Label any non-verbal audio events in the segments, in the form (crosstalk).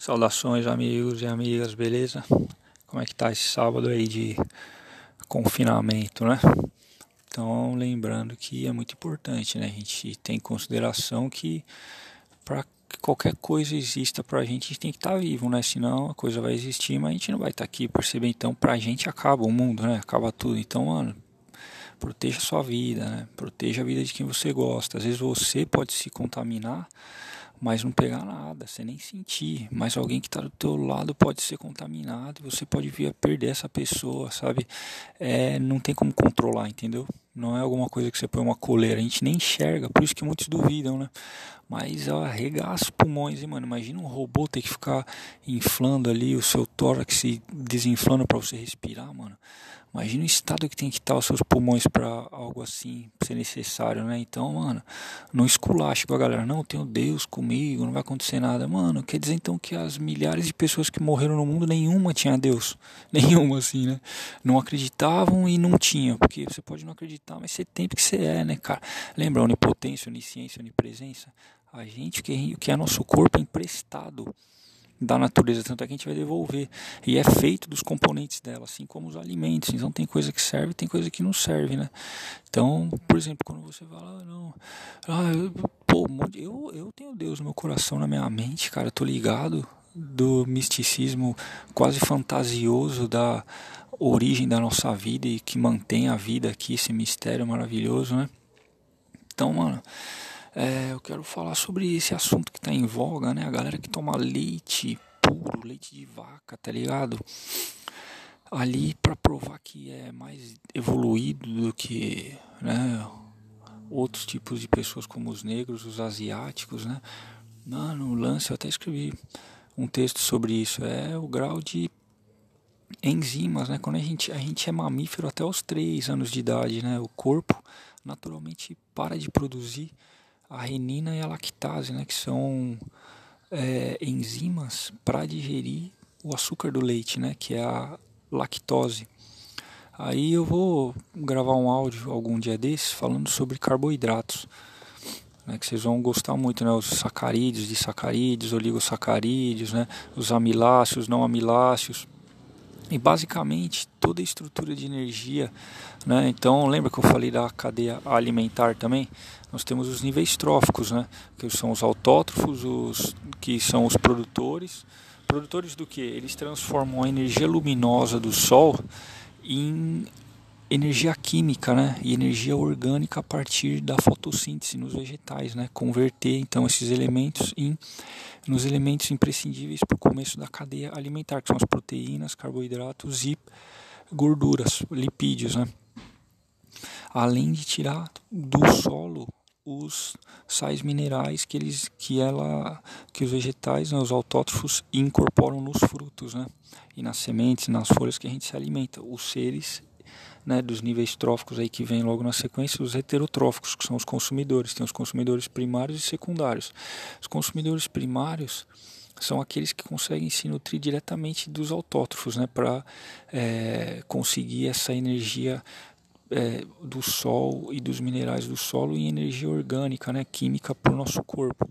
Saudações amigos e amigas, beleza? Como é que tá esse sábado aí de confinamento, né? Então, lembrando que é muito importante, né? A gente tem em consideração que para que qualquer coisa exista pra gente, a gente tem que estar tá vivo, né? Senão a coisa vai existir, mas a gente não vai estar tá aqui, perceber então, pra gente acaba o mundo, né? Acaba tudo. Então, mano, proteja a sua vida, né? Proteja a vida de quem você gosta. Às vezes você pode se contaminar mas não pegar nada, você nem sentir. Mas alguém que está do teu lado pode ser contaminado você pode vir a perder essa pessoa, sabe? É, não tem como controlar, entendeu? Não é alguma coisa que você põe uma coleira, a gente nem enxerga, por isso que muitos duvidam, né? Mas ó, arregaça os pulmões, hein, mano? Imagina um robô ter que ficar inflando ali o seu tórax e desinflando para você respirar, mano. Imagina o estado que tem que estar os seus pulmões para algo assim ser necessário, né? Então, mano, não esculache com a galera, não, tenho Deus comigo, não vai acontecer nada. Mano, quer dizer então que as milhares de pessoas que morreram no mundo, nenhuma tinha Deus. (laughs) Nenhuma, assim, né? Não acreditavam e não tinha. Porque você pode não acreditar, mas você tem porque você é, né, cara? Lembra onipotência, onisciência, onipresença? A gente, que, que é nosso corpo é emprestado da natureza, tanto é que a gente vai devolver. E é feito dos componentes dela, assim como os alimentos. Então tem coisa que serve tem coisa que não serve, né? Então, por exemplo, quando você fala, ah, não, ah, eu, pô, eu, eu tenho Deus no meu coração, na minha mente, cara, eu tô ligado do misticismo quase fantasioso da origem da nossa vida e que mantém a vida aqui, esse mistério maravilhoso, né? Então, mano, é, eu quero falar sobre esse assunto que está em voga, né? A galera que toma leite puro, leite de vaca, tá ligado? Ali para provar que é mais evoluído do que, né? Outros tipos de pessoas como os negros, os asiáticos, né? Mano, o lance, eu até escrevi um texto sobre isso. É o grau de enzimas, né? Quando a gente, a gente é mamífero até os 3 anos de idade, né? O corpo naturalmente para de produzir a renina e a lactase, né, que são é, enzimas para digerir o açúcar do leite, né, que é a lactose. Aí eu vou gravar um áudio algum dia desses falando sobre carboidratos, né, que vocês vão gostar muito, né, os sacarídeos, disacarídeos, oligosacarídeos, né, os amiláceos, não amiláceos. E basicamente toda a estrutura de energia, né? Então lembra que eu falei da cadeia alimentar também? Nós temos os níveis tróficos, né? Que são os autótrofos, os que são os produtores. Produtores do que? Eles transformam a energia luminosa do sol em energia química, né, e energia orgânica a partir da fotossíntese nos vegetais, né, converter então esses elementos em nos elementos imprescindíveis para o começo da cadeia alimentar, que são as proteínas, carboidratos e gorduras, lipídios, né. Além de tirar do solo os sais minerais que eles que ela que os vegetais, né, os autótrofos incorporam nos frutos, né? E nas sementes, nas folhas que a gente se alimenta. Os seres né, dos níveis tróficos aí que vem logo na sequência, os heterotróficos, que são os consumidores. Tem os consumidores primários e secundários. Os consumidores primários são aqueles que conseguem se nutrir diretamente dos autótrofos, né, para é, conseguir essa energia é, do sol e dos minerais do solo em energia orgânica, né, química para o nosso corpo.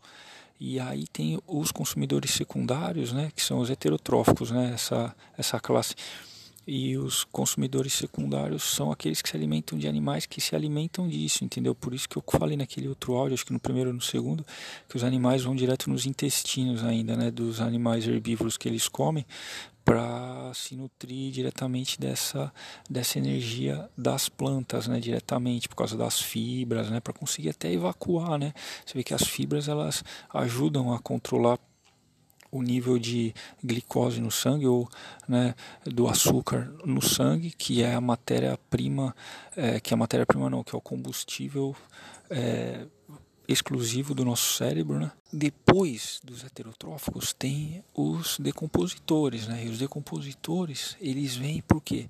E aí tem os consumidores secundários, né, que são os heterotróficos, né, essa, essa classe e os consumidores secundários são aqueles que se alimentam de animais que se alimentam disso, entendeu? Por isso que eu falei naquele outro áudio, acho que no primeiro ou no segundo, que os animais vão direto nos intestinos ainda, né, dos animais herbívoros que eles comem, para se nutrir diretamente dessa, dessa energia das plantas, né, diretamente por causa das fibras, né, para conseguir até evacuar, né. Você vê que as fibras elas ajudam a controlar o nível de glicose no sangue ou né, do açúcar no sangue, que é a matéria-prima, é, que é a matéria-prima não, que é o combustível é, exclusivo do nosso cérebro. Né? Depois dos heterotróficos tem os decompositores, né? e os decompositores eles vêm por quê?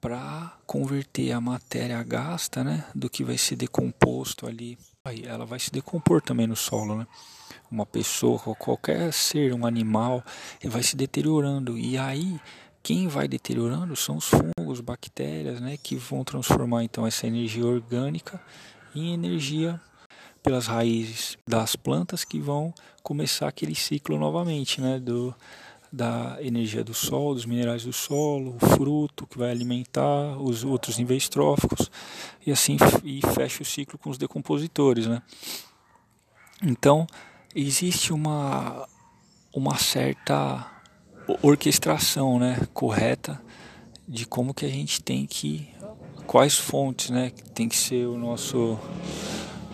Para converter a matéria gasta, né, do que vai ser decomposto ali, aí ela vai se decompor também no solo, né? Uma pessoa, qualquer ser, um animal, vai se deteriorando. E aí, quem vai deteriorando são os fungos, bactérias, né, que vão transformar então essa energia orgânica em energia pelas raízes das plantas que vão começar aquele ciclo novamente, né? Do, da energia do solo, dos minerais do solo, o fruto que vai alimentar os outros níveis tróficos e assim e fecha o ciclo com os decompositores, né? Então existe uma uma certa orquestração, né, correta de como que a gente tem que quais fontes, né, tem que ser o nosso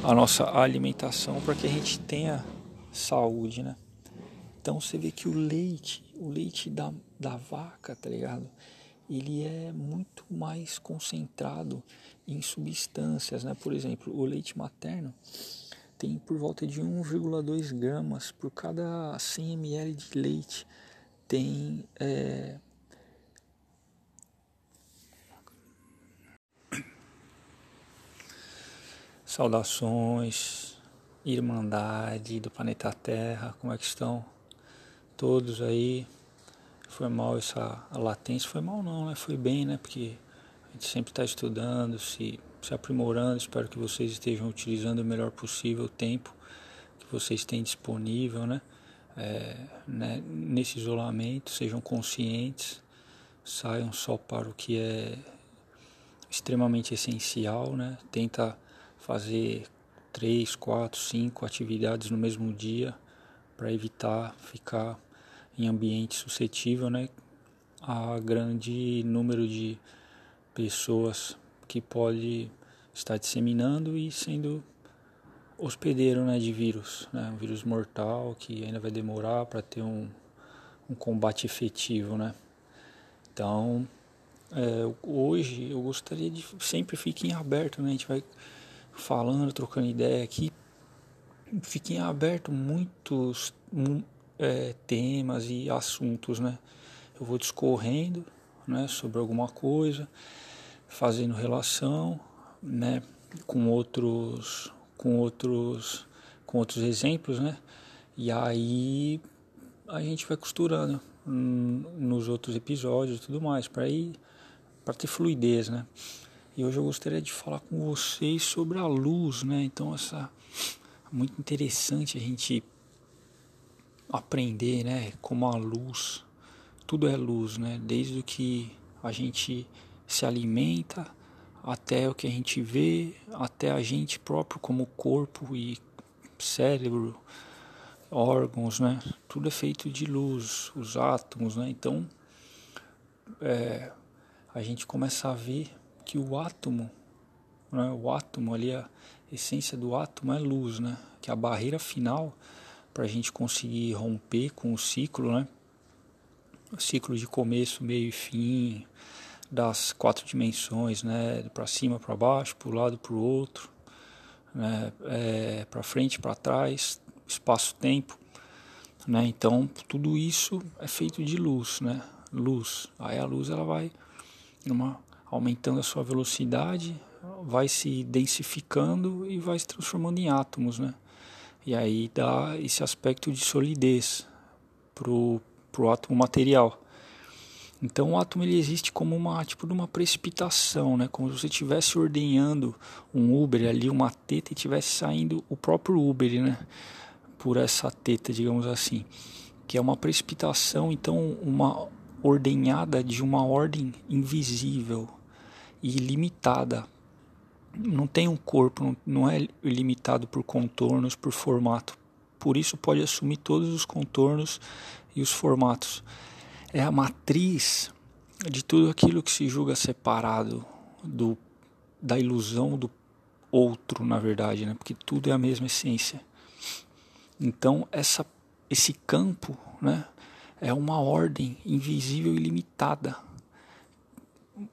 a nossa alimentação para que a gente tenha saúde, né? Então você vê que o leite, o leite da, da vaca, tá ligado? Ele é muito mais concentrado em substâncias, né? Por exemplo, o leite materno tem por volta de 1,2 gramas por cada 100 ml de leite. Tem é, saudações, Irmandade do planeta Terra, como é que estão? todos aí. Foi mal essa latência, foi mal não, né? Foi bem, né? Porque a gente sempre está estudando, se, se aprimorando. Espero que vocês estejam utilizando o melhor possível o tempo que vocês têm disponível, né? É, né? Nesse isolamento, sejam conscientes, saiam só para o que é extremamente essencial, né? Tenta fazer três, quatro, cinco atividades no mesmo dia para evitar ficar em ambiente suscetível né, a grande número de pessoas que pode estar disseminando e sendo hospedeiro né, de vírus, né, um vírus mortal que ainda vai demorar para ter um, um combate efetivo. Né? Então, é, hoje eu gostaria de sempre fiquem aberto, né? a gente vai falando, trocando ideia aqui, fiquem aberto muitos é, temas e assuntos, né? Eu vou discorrendo, né, sobre alguma coisa, fazendo relação, né, com outros, com outros, com outros exemplos, né? E aí a gente vai costurando nos outros episódios e tudo mais, para ir para ter fluidez, né? E hoje eu gostaria de falar com vocês sobre a luz, né? Então essa muito interessante a gente aprender, né, como a luz, tudo é luz, né, desde que a gente se alimenta até o que a gente vê, até a gente próprio como corpo e cérebro, órgãos, né, tudo é feito de luz, os átomos, né, então é, a gente começa a ver que o átomo, né, o átomo ali, a essência do átomo é luz, né, que a barreira final para a gente conseguir romper com o ciclo, né? O ciclo de começo, meio e fim, das quatro dimensões, né? Para cima, para baixo, para o lado, para o outro, né? É, para frente, para trás, espaço-tempo, né? Então tudo isso é feito de luz, né? Luz. Aí a luz ela vai uma, aumentando a sua velocidade, vai se densificando e vai se transformando em átomos, né? E aí dá esse aspecto de solidez pro, pro átomo material. Então o átomo ele existe como uma tipo de uma precipitação, né? Como se você estivesse ordenhando um Uber ali, uma teta e estivesse saindo o próprio Uber, né? Por essa teta, digamos assim, que é uma precipitação, então uma ordenhada de uma ordem invisível e limitada não tem um corpo, não é limitado por contornos, por formato. Por isso pode assumir todos os contornos e os formatos. É a matriz de tudo aquilo que se julga separado do, da ilusão do outro, na verdade, né? porque tudo é a mesma essência. Então, essa, esse campo né, é uma ordem invisível e limitada,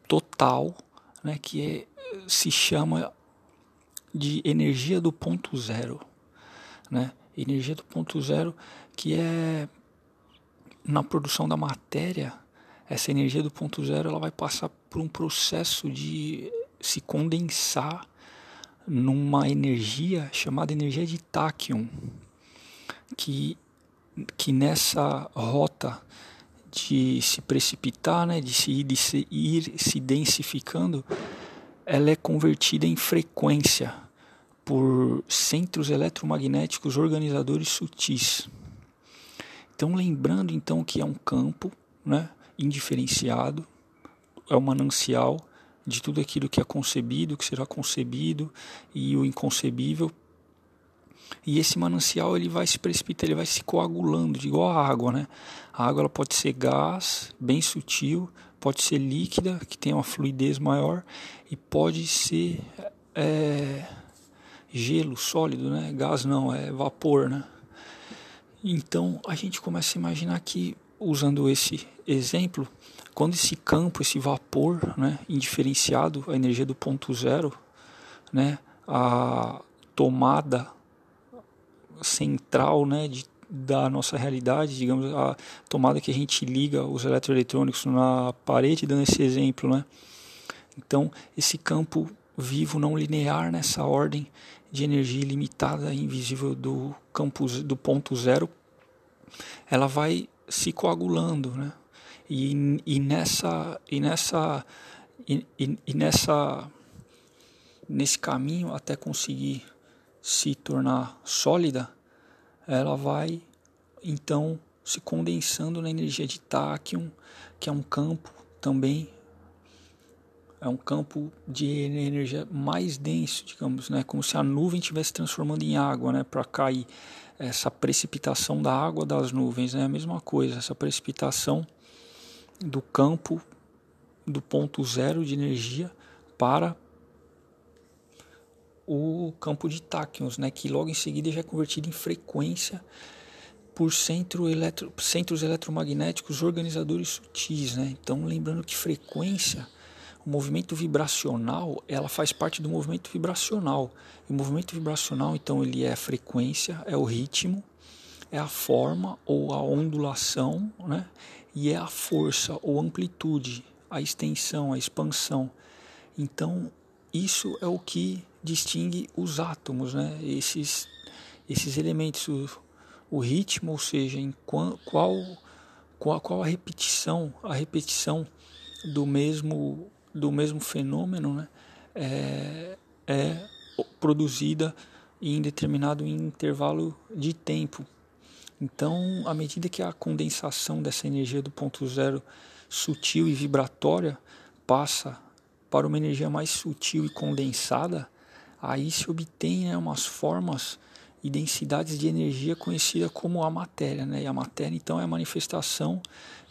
total, né, que é se chama de energia do ponto zero, né? Energia do ponto zero que é na produção da matéria, essa energia do ponto zero ela vai passar por um processo de se condensar numa energia chamada energia de tachyon, que, que nessa rota de se precipitar, né, de se ir, de se ir se densificando, ela é convertida em frequência por centros eletromagnéticos organizadores sutis. Então, lembrando então que é um campo, né, indiferenciado, é um manancial de tudo aquilo que é concebido, que será concebido e o inconcebível. E esse manancial ele vai se precipitar, ele vai se coagulando, igual a água, né? A água ela pode ser gás, bem sutil, pode ser líquida, que tem uma fluidez maior, e pode ser é, gelo sólido, né? Gás não, é vapor, né? Então a gente começa a imaginar que, usando esse exemplo, quando esse campo, esse vapor, né, indiferenciado, a energia do ponto zero, né, a tomada central, né, de, da nossa realidade, digamos, a tomada que a gente liga os eletroeletrônicos na parede, dando esse exemplo, né. Então, esse campo vivo não linear nessa ordem de energia ilimitada invisível do campo do ponto zero, ela vai se coagulando, né? E, e nessa e nessa e, e, e nessa nesse caminho até conseguir se tornar sólida, ela vai então se condensando na energia de Tachyon, que é um campo também é um campo de energia mais denso, digamos, né, como se a nuvem estivesse transformando em água, né, para cair essa precipitação da água das nuvens, né, a mesma coisa, essa precipitação do campo do ponto zero de energia para o campo de táquions, né, que logo em seguida já é convertido em frequência por centro eletro, centros eletromagnéticos organizadores sutis. Né? Então, lembrando que frequência, o movimento vibracional, ela faz parte do movimento vibracional. E o movimento vibracional, então, ele é a frequência, é o ritmo, é a forma ou a ondulação, né? e é a força ou amplitude, a extensão, a expansão. Então, isso é o que distingue os átomos, né? esses, esses elementos, o, o ritmo, ou seja, em qual, qual, qual a repetição, a repetição do mesmo, do mesmo fenômeno né? é, é produzida em determinado intervalo de tempo. Então, à medida que a condensação dessa energia do ponto zero sutil e vibratória passa para uma energia mais sutil e condensada, aí se obtém né, umas formas e densidades de energia conhecida como a matéria. Né? E a matéria, então, é a manifestação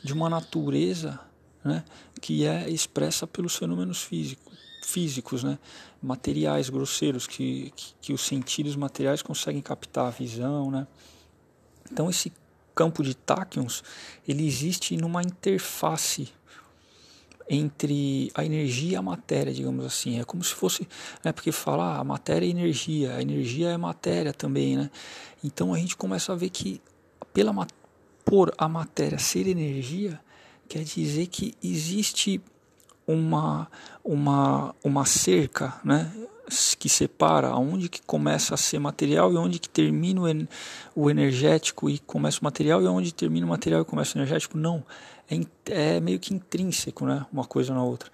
de uma natureza né, que é expressa pelos fenômenos físicos, físicos né? materiais grosseiros, que, que, que os sentidos materiais conseguem captar a visão, né? Então esse campo de táquions ele existe numa interface entre a energia e a matéria, digamos assim. É como se fosse, né, porque falar ah, a matéria é energia, a energia é matéria também, né? Então a gente começa a ver que pela por a matéria ser energia, quer dizer que existe uma uma uma cerca, né? que separa onde que começa a ser material e onde que termina o energético e começa o material e onde termina o material e começa o energético não é, é meio que intrínseco né uma coisa na outra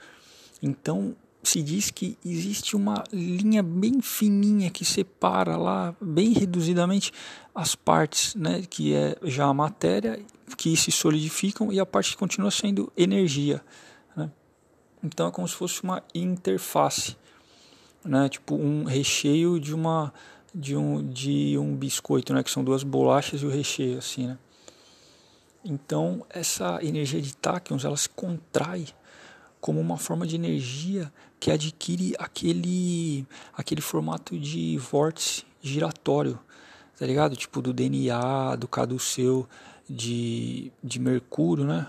então se diz que existe uma linha bem fininha que separa lá bem reduzidamente as partes né que é já a matéria que se solidificam e a parte que continua sendo energia né? então é como se fosse uma interface né? Tipo um recheio de uma de um de um biscoito, né? Que são duas bolachas e o recheio assim, né? Então essa energia de táquions ela se contrai como uma forma de energia que adquire aquele aquele formato de vórtice giratório, tá ligado? Tipo do DNA, do caduceu de, de Mercúrio, né?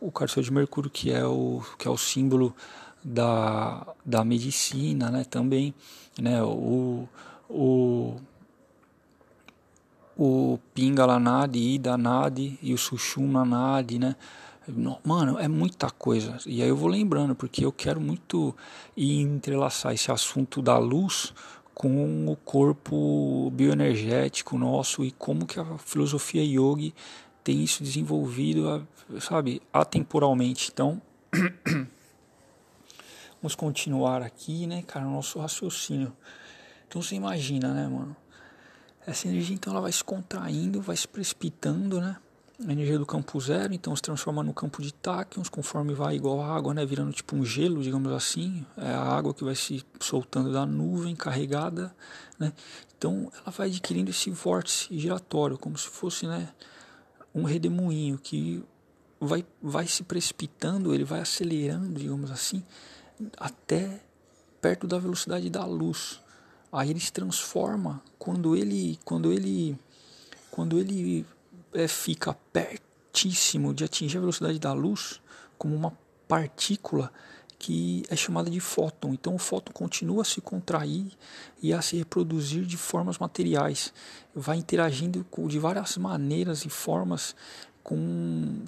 O caduceu de Mercúrio que é o que é o símbolo da, da medicina, né, também, né, o, o, o Pingala Nadi, Ida Nadi e o Sushumna Nadi, né, Mano, é muita coisa. E aí eu vou lembrando, porque eu quero muito entrelaçar esse assunto da luz com o corpo bioenergético nosso e como que a filosofia yogi tem isso desenvolvido, sabe, atemporalmente. Então, (coughs) Vamos continuar aqui, né, cara, nosso raciocínio. Então você imagina, né, mano? Essa energia então ela vai se contraindo, vai se precipitando, né? A energia do campo zero, então se transforma no campo de táquions, conforme vai igual a água, né, virando tipo um gelo, digamos assim, é a água que vai se soltando da nuvem carregada, né? Então ela vai adquirindo esse vórtice giratório, como se fosse, né, um redemoinho que vai vai se precipitando, ele vai acelerando, digamos assim, até perto da velocidade da luz. Aí ele se transforma quando ele quando ele quando ele é, fica pertíssimo de atingir a velocidade da luz como uma partícula que é chamada de fóton. Então o fóton continua a se contrair e a se reproduzir de formas materiais, vai interagindo de várias maneiras e formas com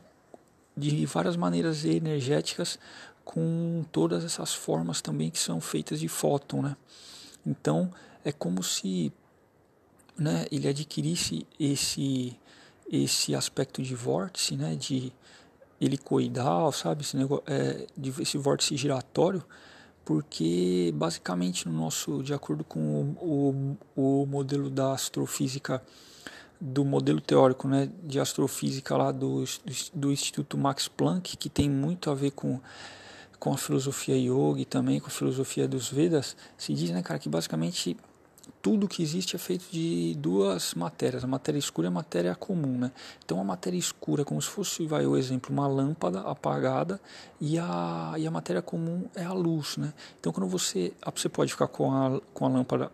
de várias maneiras energéticas com todas essas formas também que são feitas de fóton, né? Então é como se né, ele adquirisse esse esse aspecto de vórtice, né, de helicoidal, sabe, esse, negócio, é, de, esse vórtice giratório, porque basicamente no nosso, de acordo com o, o, o modelo da astrofísica, do modelo teórico né, de astrofísica lá do, do Instituto Max Planck, que tem muito a ver com com a filosofia yoga e também com a filosofia dos Vedas, se diz, né, cara, que basicamente tudo que existe é feito de duas matérias, a matéria escura e a matéria comum, né? Então a matéria escura é como se fosse, vai o exemplo, uma lâmpada apagada e a, e a matéria comum é a luz, né? Então quando você, você pode ficar com a, com a lâmpada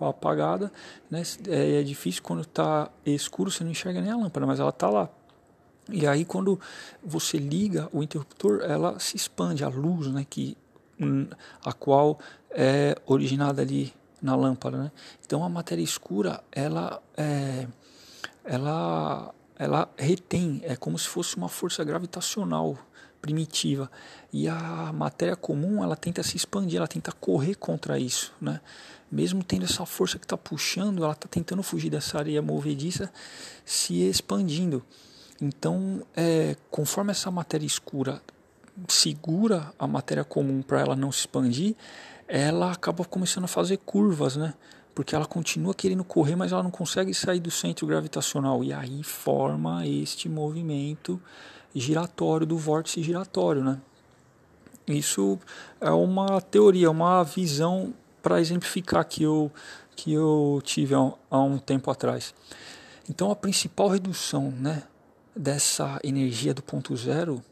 apagada, né? É, é difícil quando está escuro você não enxerga nem a lâmpada, mas ela está lá. E aí quando você liga o interruptor, ela se expande, a luz, né? Que, hum, a qual é originada ali na lâmpada, né? Então a matéria escura, ela é, ela ela retém, é como se fosse uma força gravitacional primitiva. E a matéria comum, ela tenta se expandir, ela tenta correr contra isso, né? Mesmo tendo essa força que está puxando, ela está tentando fugir dessa areia movediça, se expandindo. Então, é, conforme essa matéria escura segura a matéria comum para ela não se expandir, ela acaba começando a fazer curvas, né? Porque ela continua querendo correr, mas ela não consegue sair do centro gravitacional. E aí forma este movimento giratório do vórtice giratório, né? Isso é uma teoria, uma visão para exemplificar que eu, que eu tive há, há um tempo atrás. Então a principal redução né, dessa energia do ponto zero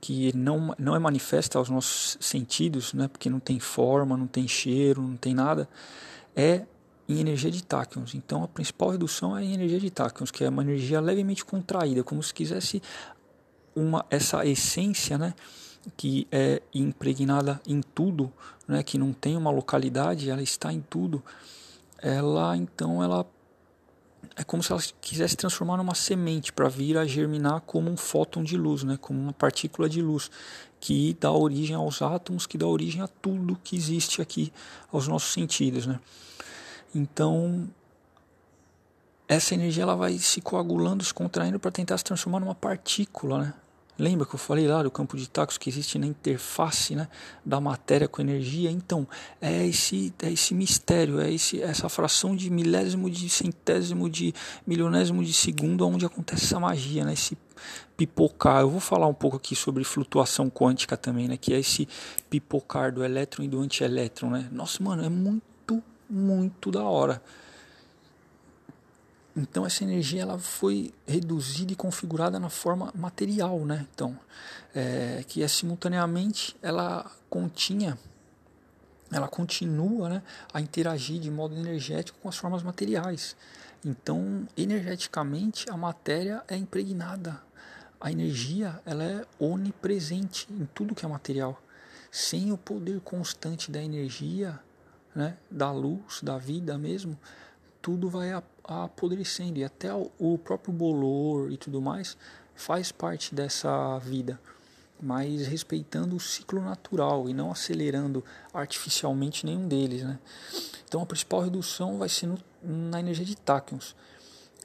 que não, não é manifesta aos nossos sentidos, né, porque não tem forma, não tem cheiro, não tem nada, é em energia de táquions. Então a principal redução é em energia de táquions, que é uma energia levemente contraída, como se quisesse uma essa essência, né, que é impregnada em tudo, né, que não tem uma localidade, ela está em tudo. Ela então ela é como se ela quisesse transformar numa semente para vir a germinar como um fóton de luz, né, como uma partícula de luz que dá origem aos átomos, que dá origem a tudo que existe aqui, aos nossos sentidos, né? Então, essa energia ela vai se coagulando, se contraindo para tentar se transformar numa partícula, né? Lembra que eu falei lá do campo de tacos que existe na interface né, da matéria com energia? Então, é esse, é esse mistério, é esse, essa fração de milésimo, de centésimo, de milionésimo de segundo onde acontece essa magia, né, esse pipocar. Eu vou falar um pouco aqui sobre flutuação quântica também, né, que é esse pipocar do elétron e do antielétron. Né? Nossa, mano, é muito, muito da hora. Então essa energia ela foi reduzida e configurada na forma material, né? Então, é, que é simultaneamente ela continha, ela continua, né, a interagir de modo energético com as formas materiais. Então, energeticamente a matéria é impregnada. A energia ela é onipresente em tudo que é material. Sem o poder constante da energia, né, da luz, da vida mesmo, tudo vai apodrecendo e até o próprio bolor e tudo mais faz parte dessa vida, mas respeitando o ciclo natural e não acelerando artificialmente nenhum deles, né? Então a principal redução vai ser no, na energia de táquions.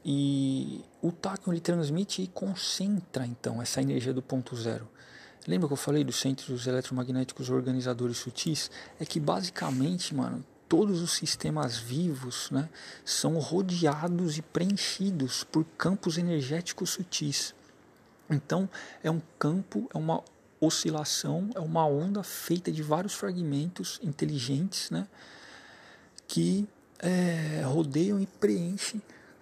E o táquion ele transmite e concentra então essa energia do ponto zero. Lembra que eu falei dos centros eletromagnéticos organizadores sutis? É que basicamente, mano, todos os sistemas vivos né, são rodeados e preenchidos por campos energéticos sutis. Então, é um campo, é uma oscilação, é uma onda feita de vários fragmentos inteligentes né, que é, rodeiam e preenchem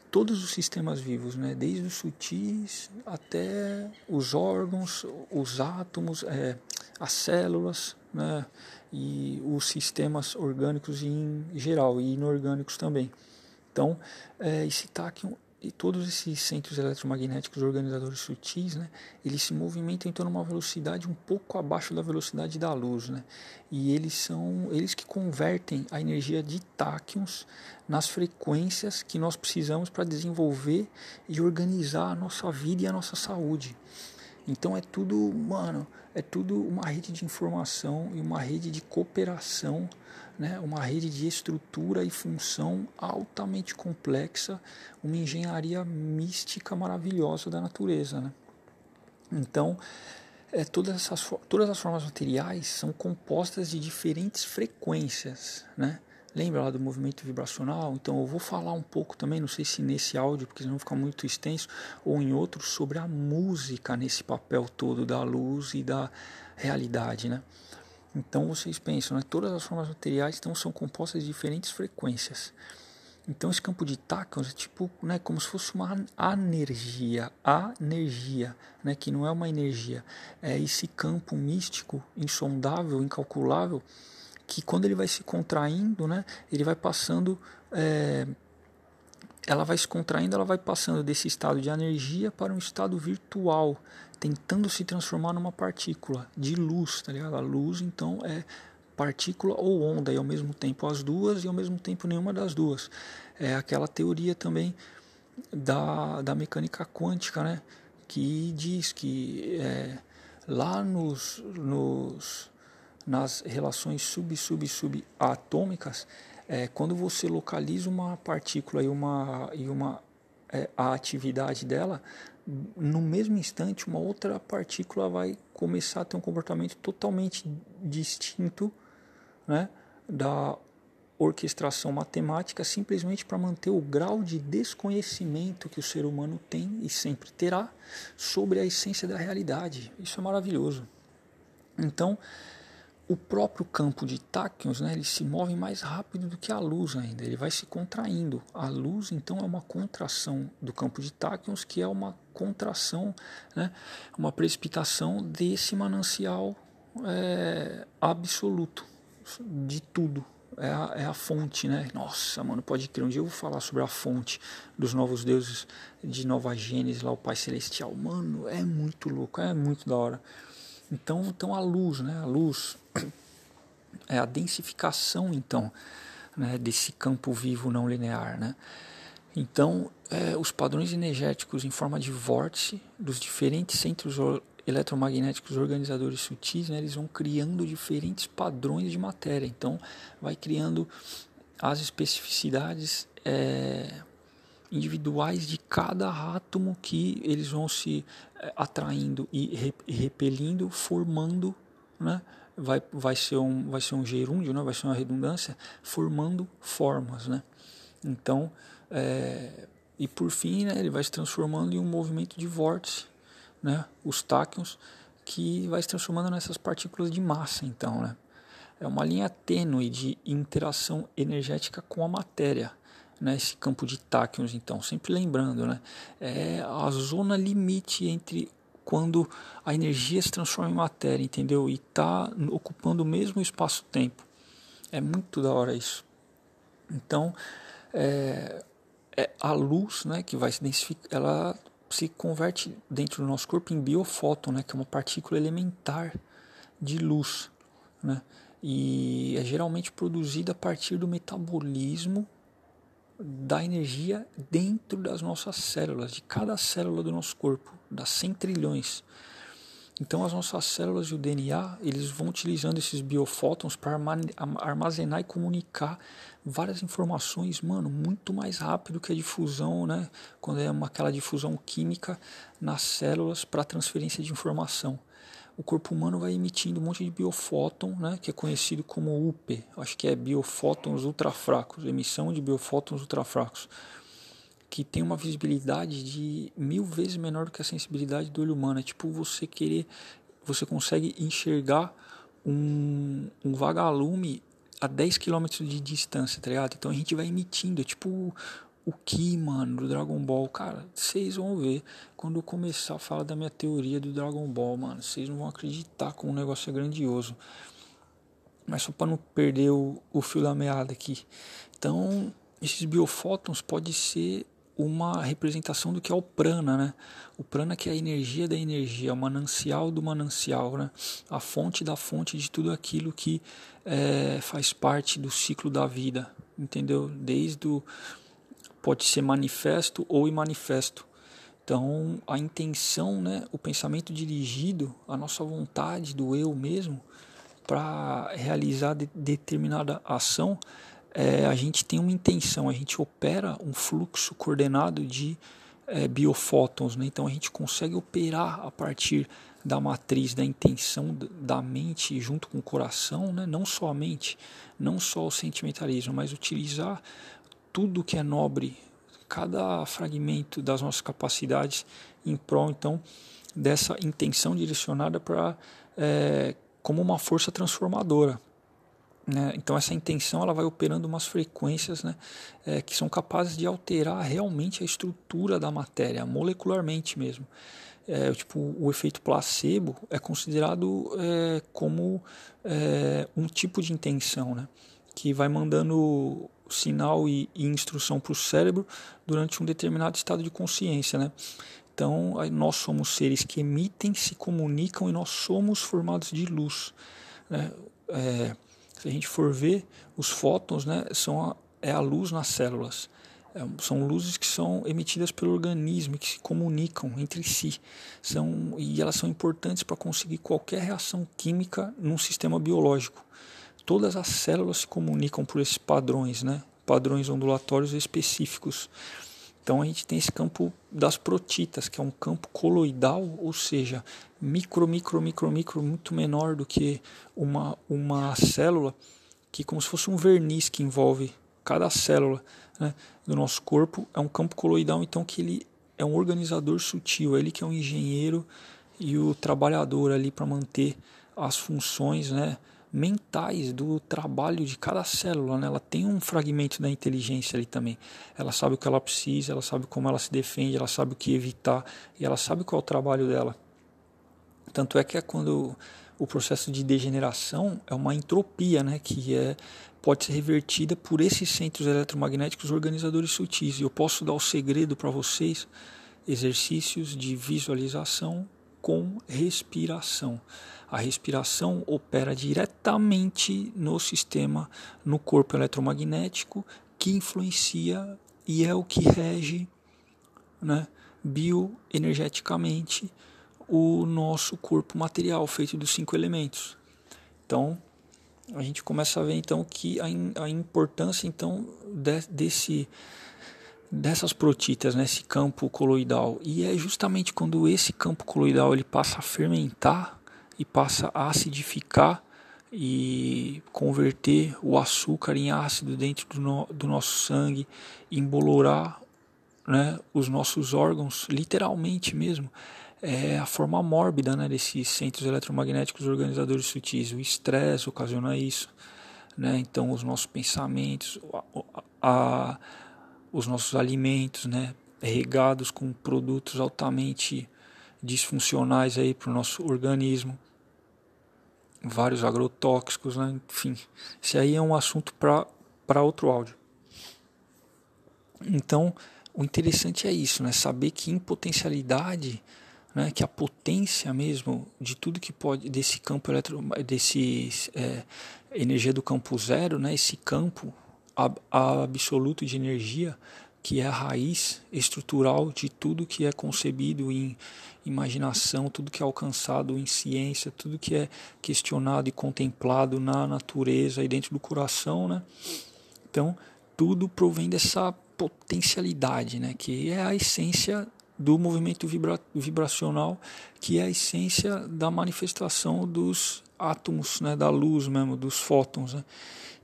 todos os sistemas vivos, né? desde os sutis até os órgãos, os átomos, é, as células né? e os sistemas orgânicos em geral e inorgânicos também. Então, é, esse táquion e todos esses centros eletromagnéticos organizadores sutis, né, eles se movimentam então numa velocidade um pouco abaixo da velocidade da luz, né? E eles são eles que convertem a energia de táquions nas frequências que nós precisamos para desenvolver e organizar a nossa vida e a nossa saúde. Então é tudo, mano, é tudo uma rede de informação e uma rede de cooperação, né? uma rede de estrutura e função altamente complexa, uma engenharia mística maravilhosa da natureza. Né? Então, é, todas, essas, todas as formas materiais são compostas de diferentes frequências, né? Lembra lá do movimento vibracional? Então eu vou falar um pouco também, não sei se nesse áudio, porque senão fica muito extenso, ou em outro, sobre a música nesse papel todo da luz e da realidade, né? Então vocês pensam, né? todas as formas materiais então, são compostas de diferentes frequências. Então esse campo de táquions é tipo, né, como se fosse uma energia, a energia, né, que não é uma energia, é esse campo místico, insondável, incalculável, que quando ele vai se contraindo, né, ele vai passando, é, ela vai se contraindo, ela vai passando desse estado de energia para um estado virtual, tentando se transformar numa partícula de luz, tá ligado? A luz, então, é partícula ou onda, e ao mesmo tempo as duas, e ao mesmo tempo nenhuma das duas. É aquela teoria também da, da mecânica quântica, né? Que diz que é, lá nos, nos nas relações sub-sub-subatômicas, é, quando você localiza uma partícula e uma, e uma é, a atividade dela, no mesmo instante uma outra partícula vai começar a ter um comportamento totalmente distinto né, da orquestração matemática simplesmente para manter o grau de desconhecimento que o ser humano tem e sempre terá sobre a essência da realidade. Isso é maravilhoso. Então, o próprio campo de táquions, né, ele se move mais rápido do que a luz ainda, ele vai se contraindo. A luz, então, é uma contração do campo de táquions, que é uma contração, né, uma precipitação desse manancial é, absoluto de tudo. É a, é a fonte, né? Nossa, mano, pode crer. Um dia eu vou falar sobre a fonte dos novos deuses de Nova Gênesis, lá o Pai Celestial. Mano, é muito louco, é muito da hora. Então, então a luz, né? A luz é a densificação, então, né, desse campo vivo não linear, né? Então, é, os padrões energéticos em forma de vórtice dos diferentes centros eletromagnéticos organizadores sutis, né, eles vão criando diferentes padrões de matéria. Então, vai criando as especificidades é, individuais de cada átomo que eles vão se é, atraindo e repelindo, formando, né? vai, vai, ser um, vai ser um gerúndio, né? vai ser uma redundância, formando formas. Né? Então, é, e por fim, né, ele vai se transformando em um movimento de vórtice, né? os táquions, que vai se transformando nessas partículas de massa. Então, né? é uma linha tênue de interação energética com a matéria né, esse campo de táquions, então, sempre lembrando, né, é a zona limite entre quando a energia se transforma em matéria, entendeu? E está ocupando o mesmo espaço-tempo. É muito da hora isso. Então, é, é a luz, né, que vai se densificar, ela se converte dentro do nosso corpo em biofóton, né, que é uma partícula elementar de luz, né? E é geralmente produzida a partir do metabolismo da energia dentro das nossas células, de cada célula do nosso corpo, das 100 trilhões. Então as nossas células e o DNA, eles vão utilizando esses biofótons para armazenar e comunicar várias informações, mano, muito mais rápido que a difusão, né? Quando é uma, aquela difusão química nas células para transferência de informação. O corpo humano vai emitindo um monte de biofóton, né, que é conhecido como UP, acho que é biofótons ultrafracos, emissão de biofótons ultrafracos, que tem uma visibilidade de mil vezes menor do que a sensibilidade do olho humano. É tipo você querer, você consegue enxergar um, um vagalume a 10 km de distância, tá ligado? Então a gente vai emitindo, é tipo o Ki, mano, do Dragon Ball. Cara, vocês vão ver quando eu começar a falar da minha teoria do Dragon Ball, mano. Vocês não vão acreditar como o negócio é grandioso. Mas só para não perder o, o fio da meada aqui. Então, esses biofótons pode ser uma representação do que é o prana, né? O prana que é a energia da energia, o manancial do manancial, né? A fonte da fonte de tudo aquilo que é, faz parte do ciclo da vida, entendeu? Desde o pode ser manifesto ou imanifesto. Então, a intenção, né, o pensamento dirigido, a nossa vontade do eu mesmo para realizar de, determinada ação, é, a gente tem uma intenção, a gente opera um fluxo coordenado de é, biofótons, né? então a gente consegue operar a partir da matriz da intenção da mente junto com o coração, né? não só a mente, não só o sentimentalismo, mas utilizar tudo que é nobre, cada fragmento das nossas capacidades em prol então dessa intenção direcionada para é, como uma força transformadora. Né? Então essa intenção ela vai operando umas frequências né, é, que são capazes de alterar realmente a estrutura da matéria, molecularmente mesmo. É, tipo, o efeito placebo é considerado como um tipo de intenção, né? que vai mandando sinal e, e instrução para o cérebro durante um determinado estado de consciência, né? Então, nós somos seres que emitem, se comunicam e nós somos formados de luz. Né? É, se a gente for ver, os fótons né, são a, é a luz nas células. É, são luzes que são emitidas pelo organismo que se comunicam entre si. São, e elas são importantes para conseguir qualquer reação química num sistema biológico todas as células se comunicam por esses padrões, né? padrões ondulatórios específicos. Então a gente tem esse campo das protitas, que é um campo coloidal, ou seja, micro, micro, micro, micro, muito menor do que uma, uma célula, que como se fosse um verniz que envolve cada célula né, do nosso corpo. É um campo coloidal, então, que ele é um organizador sutil, ele que é o um engenheiro e o trabalhador ali para manter as funções, né? Mentais do trabalho de cada célula, né? Ela tem um fragmento da inteligência ali também. Ela sabe o que ela precisa, ela sabe como ela se defende, ela sabe o que evitar e ela sabe qual é o trabalho dela. Tanto é que é quando o processo de degeneração é uma entropia, né? Que é pode ser revertida por esses centros eletromagnéticos organizadores sutis. E eu posso dar o segredo para vocês, exercícios de visualização com respiração. A respiração opera diretamente no sistema, no corpo eletromagnético, que influencia e é o que rege né, bioenergeticamente o nosso corpo material feito dos cinco elementos. Então, a gente começa a ver então que a, a importância então de, desse dessas protitas nesse campo coloidal e é justamente quando esse campo coloidal ele passa a fermentar e passa a acidificar e converter o açúcar em ácido dentro do, no, do nosso sangue, embolorar né, os nossos órgãos, literalmente mesmo, é a forma mórbida né, desses centros eletromagnéticos organizadores sutis. O estresse ocasiona isso. Né? Então, os nossos pensamentos, a, a, os nossos alimentos, né, regados com produtos altamente disfuncionais aí para o nosso organismo vários agrotóxicos, né? enfim. Esse aí é um assunto para outro áudio. Então, o interessante é isso, né? Saber que em potencialidade, né? que a potência mesmo de tudo que pode, desse campo eletro, desse é, energia do campo zero, né? Esse campo absoluto de energia que é a raiz estrutural de tudo que é concebido em imaginação, tudo que é alcançado em ciência, tudo que é questionado e contemplado na natureza e dentro do coração, né? Então, tudo provém dessa potencialidade, né, que é a essência do movimento vibra vibracional, que é a essência da manifestação dos átomos, né, da luz mesmo, dos fótons. Né?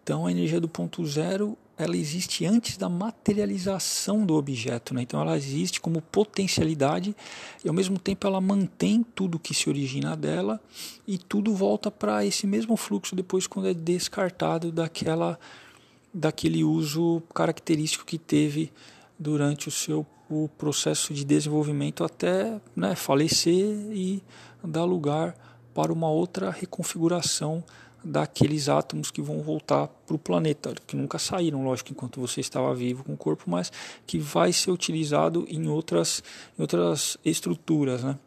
Então a energia do ponto zero ela existe antes da materialização do objeto, né? então ela existe como potencialidade e ao mesmo tempo ela mantém tudo que se origina dela e tudo volta para esse mesmo fluxo depois quando é descartado daquela daquele uso característico que teve durante o seu o processo de desenvolvimento até né, falecer e dar lugar para uma outra reconfiguração daqueles átomos que vão voltar para o planeta, que nunca saíram, lógico, enquanto você estava vivo com o corpo, mas que vai ser utilizado em outras, em outras estruturas. Né?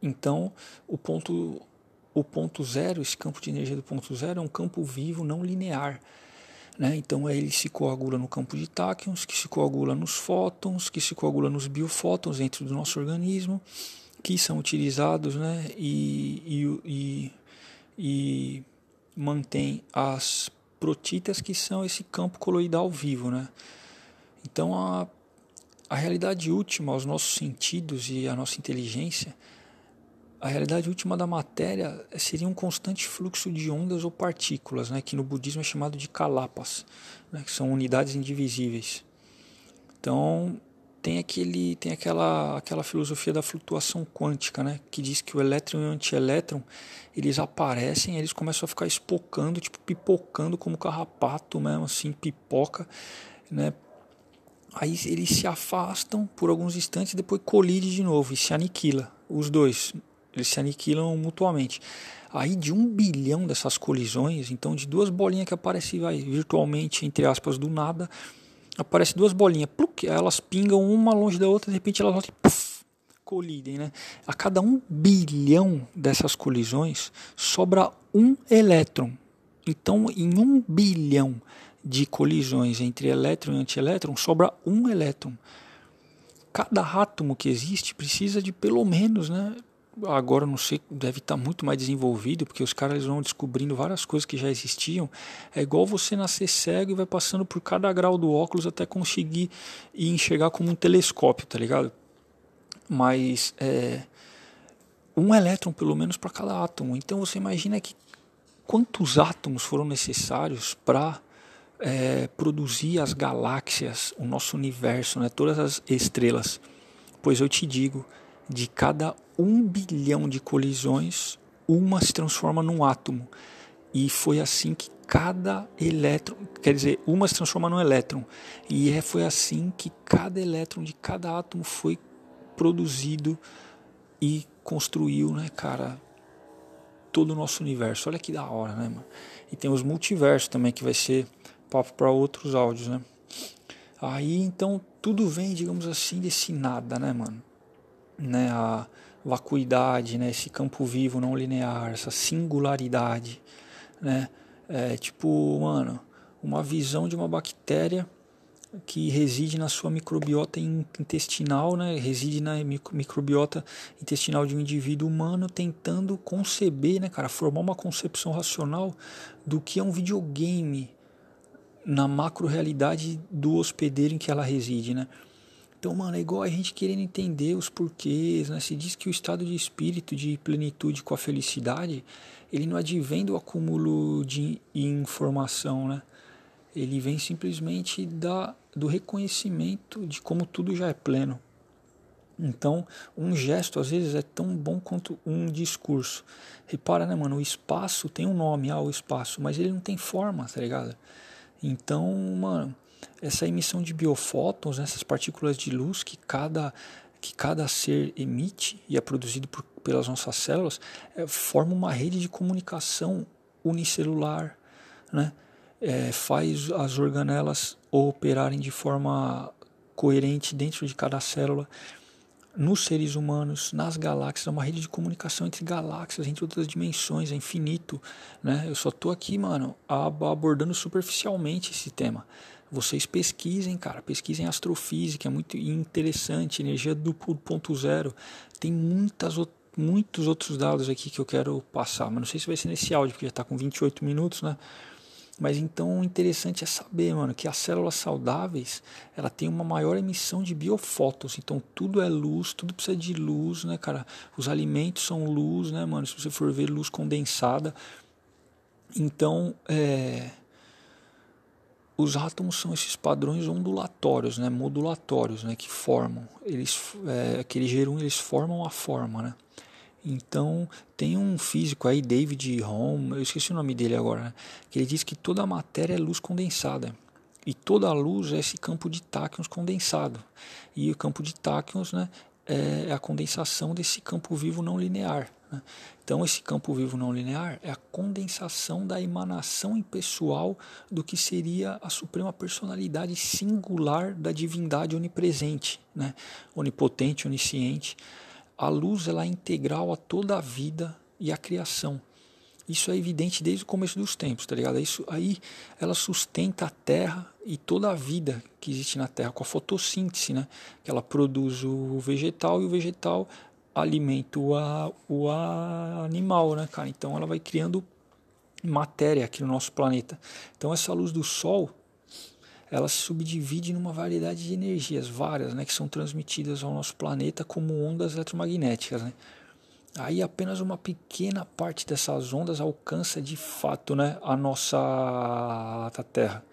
Então, o ponto, o ponto zero, esse campo de energia do ponto zero, é um campo vivo não linear. Né? Então ele se coagula no campo de táquions, que se coagula nos fótons, que se coagula nos biofótons dentro do nosso organismo, que são utilizados né? e, e, e, e mantém as protitas, que são esse campo coloidal vivo. Né? Então a, a realidade última aos nossos sentidos e à nossa inteligência a realidade última da matéria seria um constante fluxo de ondas ou partículas, né, que no budismo é chamado de kalapas, né, que são unidades indivisíveis. Então, tem aquele tem aquela aquela filosofia da flutuação quântica, né, que diz que o elétron e o antielétron, eles aparecem, eles começam a ficar espocando, tipo pipocando como carrapato mesmo, assim, pipoca, né? Aí eles se afastam por alguns instantes e depois colidem de novo e se aniquila os dois eles se aniquilam mutuamente. Aí de um bilhão dessas colisões, então de duas bolinhas que aparecem vai, virtualmente, entre aspas, do nada, aparece duas bolinhas, pluk, elas pingam uma longe da outra, de repente elas voltam puff, colidem. Né? A cada um bilhão dessas colisões sobra um elétron. Então, em um bilhão de colisões entre elétron e antielétron, sobra um elétron. Cada átomo que existe precisa de pelo menos né, agora não sei, deve estar tá muito mais desenvolvido, porque os caras vão descobrindo várias coisas que já existiam. É igual você nascer cego e vai passando por cada grau do óculos até conseguir enxergar como um telescópio, tá ligado? Mas é um elétron pelo menos para cada átomo. Então você imagina que quantos átomos foram necessários para é, produzir as galáxias, o nosso universo, né, todas as estrelas. Pois eu te digo, de cada um bilhão de colisões, uma se transforma num átomo. E foi assim que cada elétron, quer dizer, uma se transforma num elétron. E é, foi assim que cada elétron de cada átomo foi produzido e construiu, né, cara, todo o nosso universo. Olha que da hora, né, mano? E tem os multiversos também, que vai ser papo para outros áudios, né? Aí, então, tudo vem, digamos assim, desse nada, né, mano? Né, a vacuidade, né, esse campo vivo não linear, essa singularidade, né? É, tipo, mano, uma visão de uma bactéria que reside na sua microbiota intestinal, né? Reside na microbiota intestinal de um indivíduo humano tentando conceber, né, cara, formar uma concepção racional do que é um videogame na macro realidade do hospedeiro em que ela reside, né? Então, mano, é igual a gente querendo entender os porquês, né? Se diz que o estado de espírito, de plenitude com a felicidade, ele não advém do acúmulo de informação, né? Ele vem simplesmente da, do reconhecimento de como tudo já é pleno. Então, um gesto às vezes é tão bom quanto um discurso. Repara, né, mano? O espaço tem um nome, ah, o espaço, mas ele não tem forma, tá ligado? Então, mano, essa emissão de biofótons, né, essas partículas de luz que cada, que cada ser emite e é produzido por, pelas nossas células, é, forma uma rede de comunicação unicelular, né? É, faz as organelas operarem de forma coerente dentro de cada célula nos seres humanos, nas galáxias, é uma rede de comunicação entre galáxias, entre outras dimensões, é infinito, né? Eu só tô aqui, mano, abordando superficialmente esse tema. Vocês pesquisem, cara, pesquisem astrofísica, é muito interessante, energia do ponto zero. Tem muitas muitos outros dados aqui que eu quero passar, mas não sei se vai ser nesse áudio, porque já está com 28 minutos, né? Mas então o interessante é saber, mano, que as células saudáveis, ela tem uma maior emissão de biofótons. Então tudo é luz, tudo precisa de luz, né, cara? Os alimentos são luz, né, mano? Se você for ver luz condensada. Então, é os átomos são esses padrões ondulatórios, né, modulatórios, né, que formam, eles, é, aquele gerum, eles formam a forma, né. Então, tem um físico aí, David Home, eu esqueci o nome dele agora, né, que ele diz que toda a matéria é luz condensada. E toda a luz é esse campo de táquions condensado. E o campo de táquions né, é a condensação desse campo vivo não linear. Né? Então, esse campo vivo não linear é a condensação da emanação impessoal do que seria a suprema personalidade singular da divindade onipresente, né? onipotente, onisciente. A luz ela é integral a toda a vida e a criação. Isso é evidente desde o começo dos tempos, tá ligado? Isso aí ela sustenta a Terra e toda a vida que existe na Terra com a fotossíntese, né? Que ela produz o vegetal e o vegetal alimenta o, a, o animal, né, cara? Então ela vai criando matéria aqui no nosso planeta. Então essa luz do Sol, ela se subdivide numa variedade de energias, várias, né, que são transmitidas ao nosso planeta como ondas eletromagnéticas, né? Aí apenas uma pequena parte dessas ondas alcança de fato né, a nossa a Terra.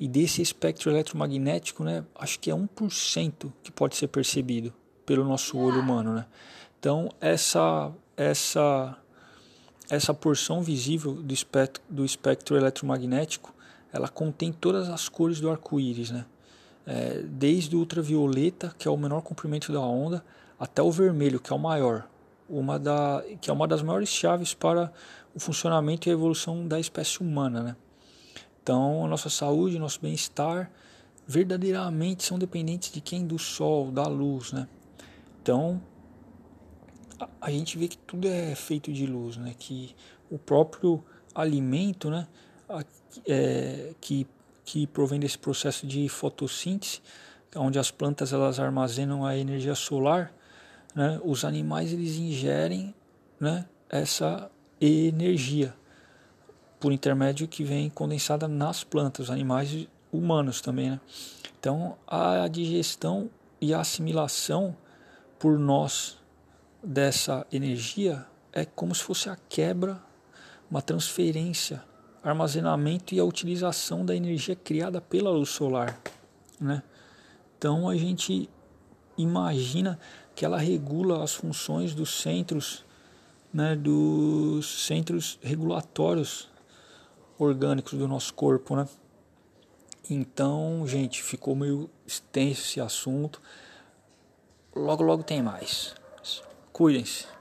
E desse espectro eletromagnético, né, acho que é 1% que pode ser percebido pelo nosso olho humano. Né? Então, essa, essa, essa porção visível do espectro, do espectro eletromagnético ela contém todas as cores do arco-íris, né? É, desde o ultravioleta, que é o menor comprimento da onda, até o vermelho, que é o maior uma da, que é uma das maiores chaves para o funcionamento e a evolução da espécie humana. Né? Então, a nossa saúde, nosso bem-estar, verdadeiramente são dependentes de quem? Do sol, da luz. Né? Então, a, gente vê que tudo é feito de luz, né? que o próprio alimento né? É, que, que provém desse processo de fotossíntese, onde as plantas elas armazenam a energia solar, né, os animais eles ingerem né, essa energia por intermédio que vem condensada nas plantas, animais humanos também. Né? Então a digestão e a assimilação por nós dessa energia é como se fosse a quebra, uma transferência, armazenamento e a utilização da energia criada pela luz solar. Né? Então a gente imagina que ela regula as funções dos centros, né, dos centros regulatórios orgânicos do nosso corpo, né? Então, gente, ficou meio extenso esse assunto. Logo, logo tem mais. Cuidem-se.